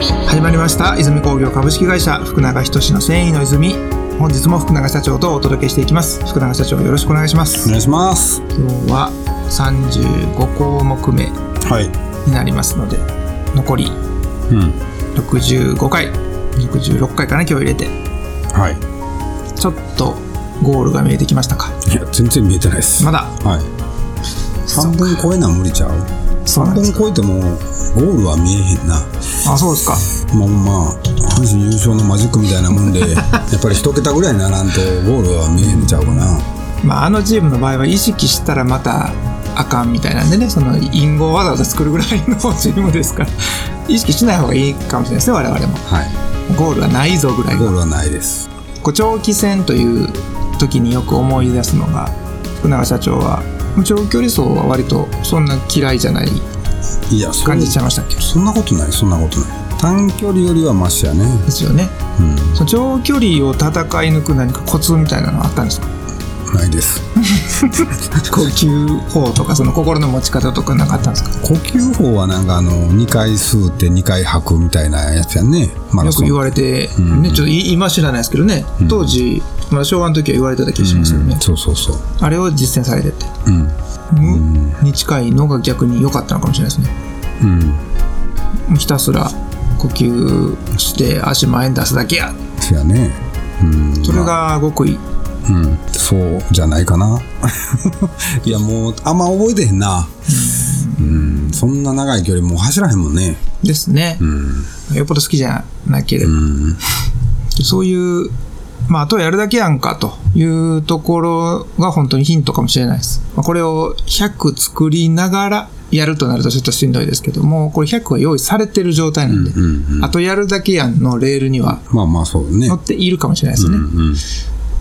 泉。始まりました。泉工業株式会社福永仁の繊維の泉。本日も福永社長とお届けしていきます。福永社長よろしくお願いします。お願いします。今日は35項目目はい。になりますので残りうん。65回66回かな今日入れて。はちょっとゴールが見えてきましたか？いいや全然見えてないです。まだ？はい。半分超えな無理ちゃう？半分そうなんです。か超えてもゴールは見えへんなあそうですか。まあまあ阪神優勝のマジックみたいなもんで やっぱり一桁ぐらいにならんとゴールは見えへんちゃうかな。まああのチームの場合は意識したらまたあかんみたいなんでねその隠語をわざわざ作るぐらいのチームですから意識しない方がいいかもしれないですね我々も。はい。ゴールはないぞぐらいの。ゴールはないです。こう長期戦という時によく思い出すのが福永社長は長距離走は割とそんな嫌いじゃない感じちゃいましたっけ？そんなことないそんなことない。短距離よりはマシやね。ですよね。うん。長距離を戦い抜く何かコツみたいなのあったんですか？ないです 呼吸法とかその心の持ち方とかなんかあったんですか？呼吸法はなんかあの2回吸って2回吐くみたいなやつやんねよく言われて、ん。ね、ちょっとい今知らないですけどね、当時、まあ、昭和の時は言われてた気がしますよね、うん。そうそうそう。あれを実践されてて。うん。無に近いのが逆に良かったのかもしれないですね。うん。ひたすら呼吸して足前に出すだけや。そやね。うん。それが極意うんそうじゃないかな。いやもうあんま覚えてへんな。うんそんな長い距離もう走らへんもんね。ですね、うん。よっぽど好きじゃなければ、うん。そういうまあ、あとはやるだけやんかというところが本当にヒントかもしれないです。まあ、これを100作りながらやるとなるとちょっとしんどいですけども、これ100は用意されてる状態なんで、うんうんうん。あとやるだけやんのレールにはまあまあそうね。乗っているかもしれないですね。うんうん。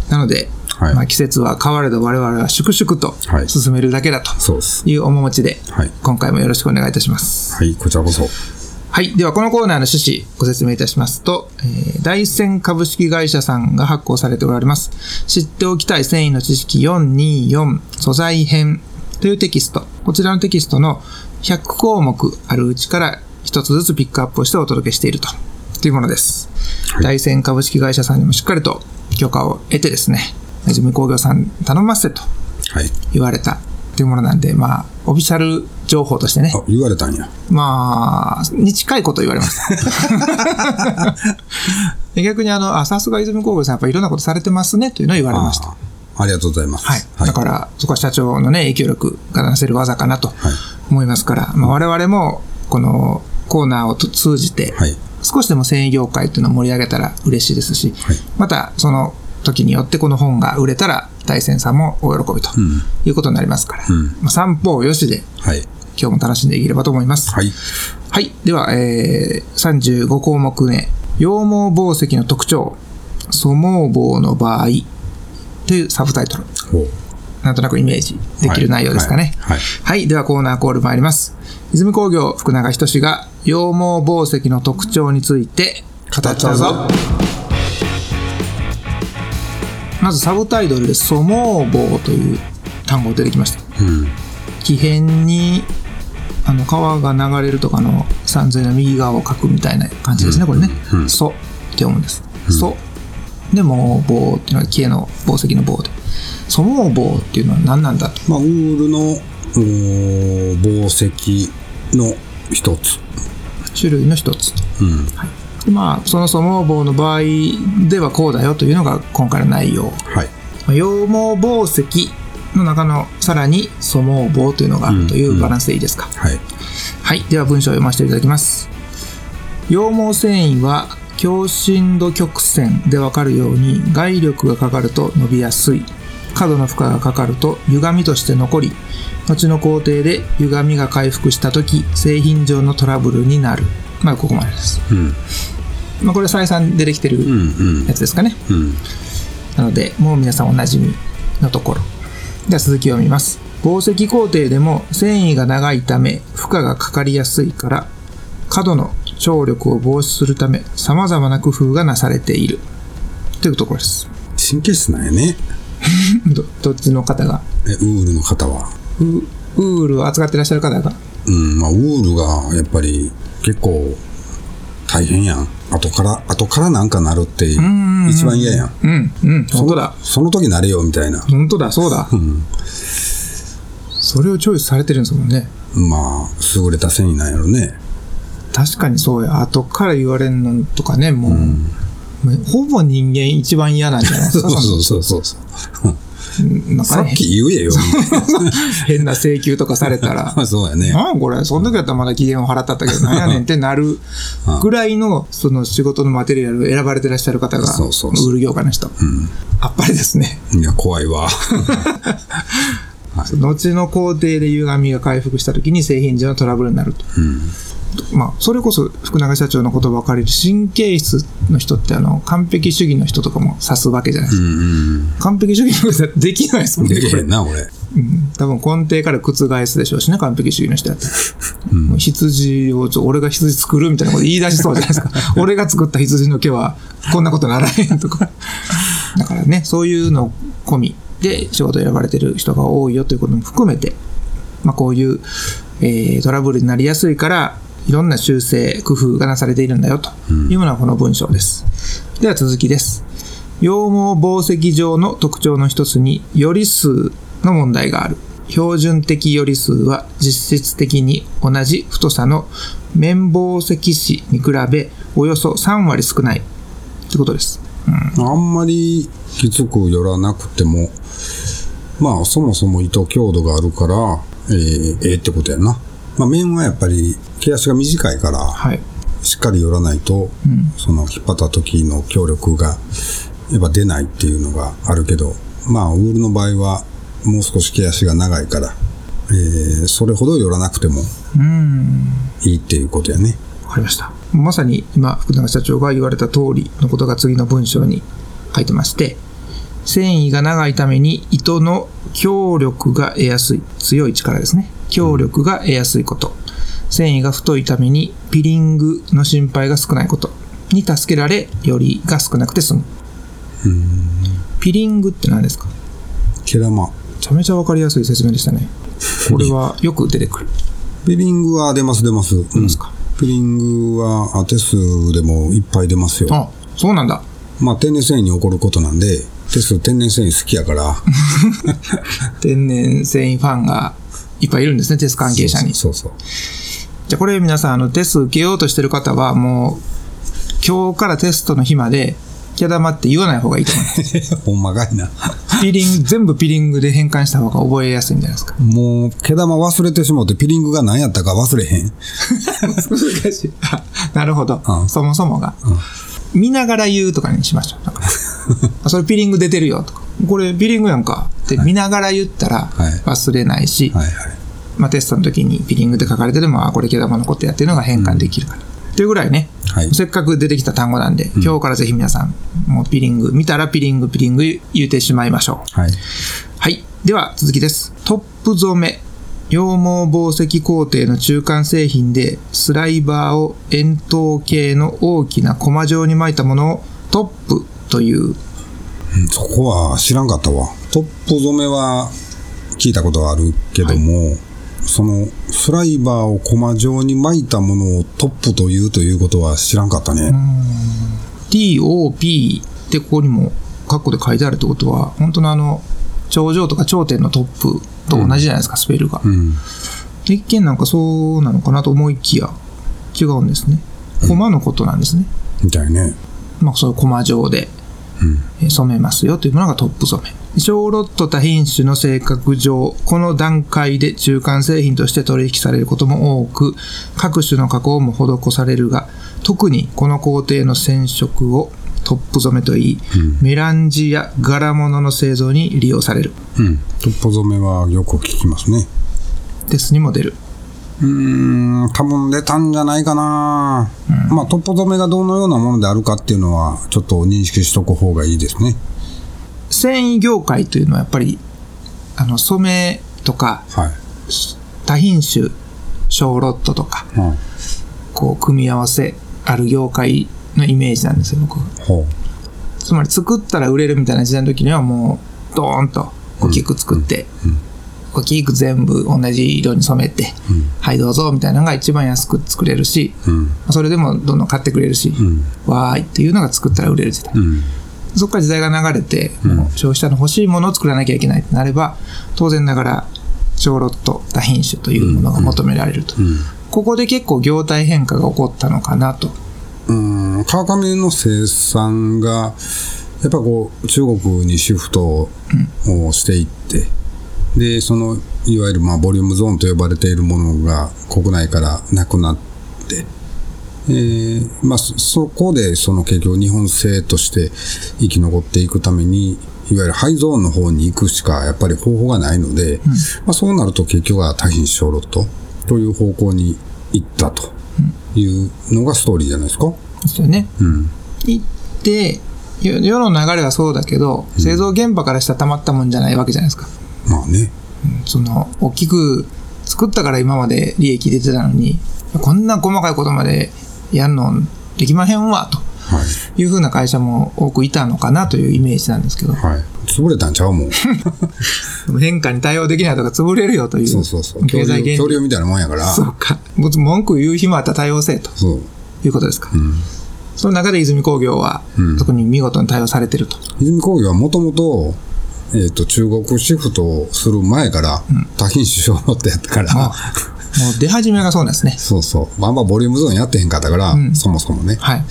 なので、はいまあ、季節は変われど我々は粛々とはい進めるだけだという面持ちで、はい今回もよろしくお願いいたします。はいこちらこそはい。では、このコーナーの趣旨、ご説明いたしますと、えー大山株式会社さんが発行されておられます、知っておきたい繊維の知識424素材編というテキスト。こちらのテキストの100項目あるうちから一つずつピックアップをしてお届けしていると。というものです。大山株式会社さんにもしっかりと許可を得てですね、泉工業さん頼ませとはい。言われたというものなんで、まあ、オフィシャル情報としてね、あ言われたんや。まあ、に近いこと言われました。で逆にあの、あ、さすが泉工業さん、やっぱりいろんなことされてますね、というのを言われました。あありがとうございます。はい。だから、そこは社長のね、影響力が出せる技かなとはい。思いますから、まあ、我々も、このコーナーをと通じて、はい。少しでも繊維業界っていうのを盛り上げたら嬉しいですし、はい。また、その時によってこの本が売れたら、大仙さんもお喜びとんいうことになりますから、んまあ、三方よしで、はい今日も楽しんでいければと思います。はいはい。では、えー、35項目目。羊毛紡績の特徴。粗毛棒の場合。というサブタイトル。なんとなくイメージできる内容ですかね。はいはいではコーナーコール参ります。泉工業福永仁が羊毛紡績の特徴について語っちゃうぞ。まずサブタイトルで粗毛棒という単語出てきました。うん木片にあの川が流れるとかの山水の右側を描くみたいな感じですね、これね。うんソって読むんです。ソ。で、毛棒っていうのは木への宝石の棒で。ソ毛棒っていうのは何なんだと。まあウールのおー紡績の一つ種類の一つと。うんはい。でまあ、そのソ毛棒の場合ではこうだよというのが今回の内容。はいまあ羊毛紡績の中のさらに粗毛棒というのがあるというバランスでいいですか。はいはい。では文章を読ませていただきます。羊毛繊維は強振度曲線でわかるように外力がかかると伸びやすい。角の負荷がかかると歪みとして残り、後の工程で歪みが回復した時、製品上のトラブルになる。まあ、ここまでです。うんまあ、これ再三出てきてるうんやつですかね。うんなので、もう皆さんおなじみのところ。では続きを見ます。紡績工程でも繊維が長いため負荷がかかりやすいから、角の張力を防止するため様々な工夫がなされている。というところです。神経質なんやね どどっちの方が？えウールの方はウウールを扱ってらっしゃる方が？うんまあウールがやっぱり結構大変やん。後から、後からなんかなるってんうんうん一番嫌やん。うん、うん、本当だ。その時なれよ、みたいな。本当だ、そうだ。うん。それをチョイスされてるんですもんね。まあ、優れた繊維なんやろね。確かにそうや。後から言われんのとかね、もう、もうほぼ人間一番嫌なんじゃないですか。そうそうそうそう さっき言えよ。変な請求とかされたら、そうやね。なんやこれ、その時やったらまだ期限を払ったったけど、なんやねんってなる ぐらいの、その仕事のマテリアルを選ばれてらっしゃる方が、そうそうそう売る業界の人。あっぱれですね。いや、怖いわ。後の工程で歪みが回復した時に製品上のトラブルになると。まあ、それこそ福永社長の言葉を借りる神経質の人ってあの完璧主義の人とかも指すわけじゃないですか。うん完璧主義の人はできないですもうんん。ね。これできへんな、俺。うん多分根底から覆すでしょうしね、完璧主義の人やったら。もう羊をちょ、俺が羊作るみたいなこと言い出しそうじゃないですか。俺が作った羊の毛はこんなことならへんとか。だからね、そういうの込みで仕事を選ばれてる人が多いよということも含めて、まあこういう、えートラブルになりやすいから、いろんな修正、工夫がなされているんだよというのがこの文章です。では続きです。羊毛紡績上の特徴の一つに、より数の問題がある。標準的より数は実質的に同じ太さの綿紡績紙に比べおよそ3割少ないってことです。うんあんまりきつく寄らなくても、まあ、そもそも糸強度があるから、えーええってことやな。まあ、面はやっぱり毛足が短いから、はい。しっかり寄らないと、その引っ張った時の強力がやっぱ出ないっていうのがあるけど、まあ、ウールの場合はもう少し毛足が長いから、えーそれほど寄らなくてもうん。いいっていうことやね。わかりました。まさに今、福永社長が言われた通りのことが次の文章に書いてまして、繊維が長いために糸の強力が得やすい。強い力ですね。強力が得やすいこと。繊維が太いためにピリングの心配が少ないことに助けられ、よりが少なくて済む。ピリングって何ですか？毛玉。めちゃめちゃわかりやすい説明でしたね。これはよく出てくる。ピリングは出ます出ます。出ますか？ピリングはあテスでもいっぱい出ますよ。あ、そうなんだ。まあ天然繊維に起こることなんで、テス天然繊維好きやから。天然繊維ファンがいっぱいいるんですね、テス関係者に。そうそう。じゃあこれ皆さん、あの、テス受けようとしてる方は、もう、今日からテストの日まで、毛玉って言わない方がいいと思います。ほんまかいな。ピリング、全部ピリングで変換した方が覚えやすいんじゃないですか。もう、毛玉忘れてしもうて、ピリングが何やったか忘れへん。難しい。あなるほどう。んそもそもが。見ながら言うとかにしましょう。それピリング出てるよとか。これピリングやんかって見ながら言ったらはい忘れないし、はいはい。まあ、テストの時にピリングで書かれてても、あ、これ毛玉のことやっていうのが変換できるから。というぐらいね、はいせっかく出てきた単語なんで、今日からぜひ皆さん、もうピリング、見たらピリング、ピリング言うてしまいましょう。はい。はい。では、続きです。トップ染め。羊毛紡績工程の中間製品で、スライバーを円筒形の大きなコマ状に巻いたものをトップという。うんそこは知らんかったわ。トップ染めは聞いたことはあるけども、そのスライバーをコマ状に巻いたものをトップというということは知らんかったね。TOP ってここにもカッコで書いてあるってことは、本当のあの、頂上とか頂点のトップと同じじゃないですか、スペルが。うん。一見なんかそうなのかなと思いきや、違うんですね。コマのことなんですね。みたいね。まあ、そういうコマ状でえー染めますよというものがトップ染め。小ロット多品種の性格上、この段階で中間製品として取引されることも多く、各種の加工も施されるが、特にこの工程の染色をトップ染めといい、メランジや柄物の製造に利用される。うん。トップ染めはよく聞きますね。テスにも出る。うーん、多分出たんじゃないかな、まあ、トップ染めがどのようなものであるかっていうのは、ちょっと認識しとく方がいいですね。繊維業界というのはやっぱり、あの、染めとか、はい。多品種、小ロットとか、うん。こう、組み合わせある業界のイメージなんですよ、僕は。ほつまり作ったら売れるみたいな時代の時にはもう、ドーンと大きく作って、大きく全部同じ色に染めて、はいどうぞみたいなのが一番安く作れるし、うん。それでもどんどん買ってくれるし、んわーいっていうのが作ったら売れる時代。うん。そこから時代が流れて、消費者の欲しいものを作らなきゃいけないとなれば、当然ながら、小ロット、多品種というものが求められると。ここで結構業態変化が起こったのかなと。うん、川上の生産が、やっぱこう、中国にシフトをしていって、で、その、いわゆるまあ、ボリュームゾーンと呼ばれているものが国内からなくなって、えーまあ、そそこで、その結局日本製として生き残っていくために、いわゆるハイゾーンの方に行くしかやっぱり方法がないので、まあ、そうなると結局は多品種小ロットという方向に行ったというのがストーリーじゃないですか。ですよね。うん。行って、世世の流れはそうだけど、製造現場からしたらたまったもんじゃないわけじゃないですか。まあね。その、大きく作ったから今まで利益出てたのに、こんな細かいことまでやるのできまへんわ、とはい。いうふうな会社も多くいたのかなというイメージなんですけど、はい。潰れたんちゃうもん。変化に対応できないとか潰れるよという。そうそうそう。経済原理。恐竜みたいなもんやから。そうか。文句言う暇あったら対応せえとそう。いうことですか。うん。その中で泉工業は、うん特に見事に対応されてると。泉工業はもともと、えっ、と、中国シフトをする前から、多品種小ロットやったから、もうもう出始めがそうですね。そうそう。あんまボリュームゾーンやってへんかったから、んそもそもね。はい。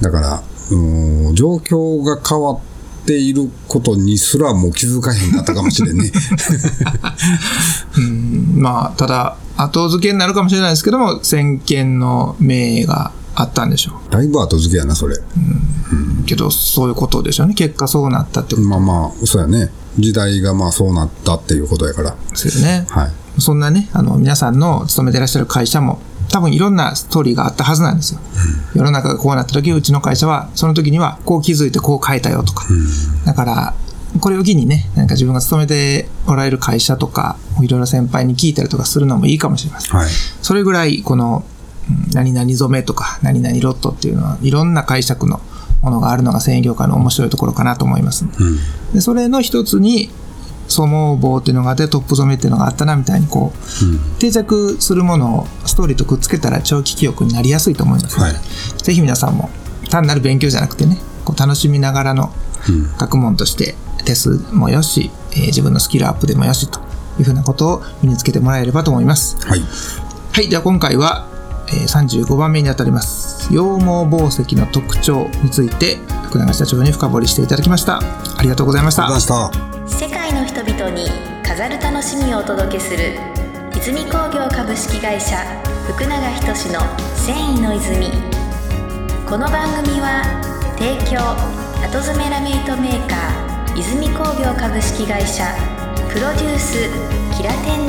だから、うーん状況が変わっていることにすらもう気づかへんかったかもしれんね。うんまあ、ただ、後付けになるかもしれないですけども、先見の明があったんでしょだいぶ後付けやな、それ。う。けど、そういうことでしょうね。結果そうなったってこまあまあ、そうやね。時代がまあそうなったっていうことやから。とですよね。はい。そんなね、あの、皆さんの勤めてらっしゃる会社も、多分いろんなストーリーがあったはずなんですよ。世の中がこうなった時、うちの会社は、その時には、こう気づいてこう変えたよとか。だから、これを機にね、なんか自分が勤めておられる会社とか、いろいろ先輩に聞いたりとかするのもいいかもしれません。はい。それぐらい、この、うん何々染めとか、何々ロットっていうのは、いろんな解釈のものがあるのが繊維業界の面白いところかなと思います。うん。で、それの一つに、染毛棒っていうのがあって、トップ染めっていうのがあったな、みたいに、こう、定着するものをストーリーとくっつけたら長期記憶になりやすいと思いますはいぜひ皆さんも、単なる勉強じゃなくてね、こう楽しみながらの学問として、テスもよし、えー自分のスキルアップでもよしというふうなことを身につけてもらえればと思います。はい。はい、では今回は、えー35番目にあたります。羊毛宝石の特徴について、福永社長に深掘りしていただきました。ありがとうございました。世界の人々に飾る楽しみをお届けする泉工業株式会社福永仁の繊維の泉この番組は提供後詰めラメイトメーカー泉工業株式会社プロデュースキラテン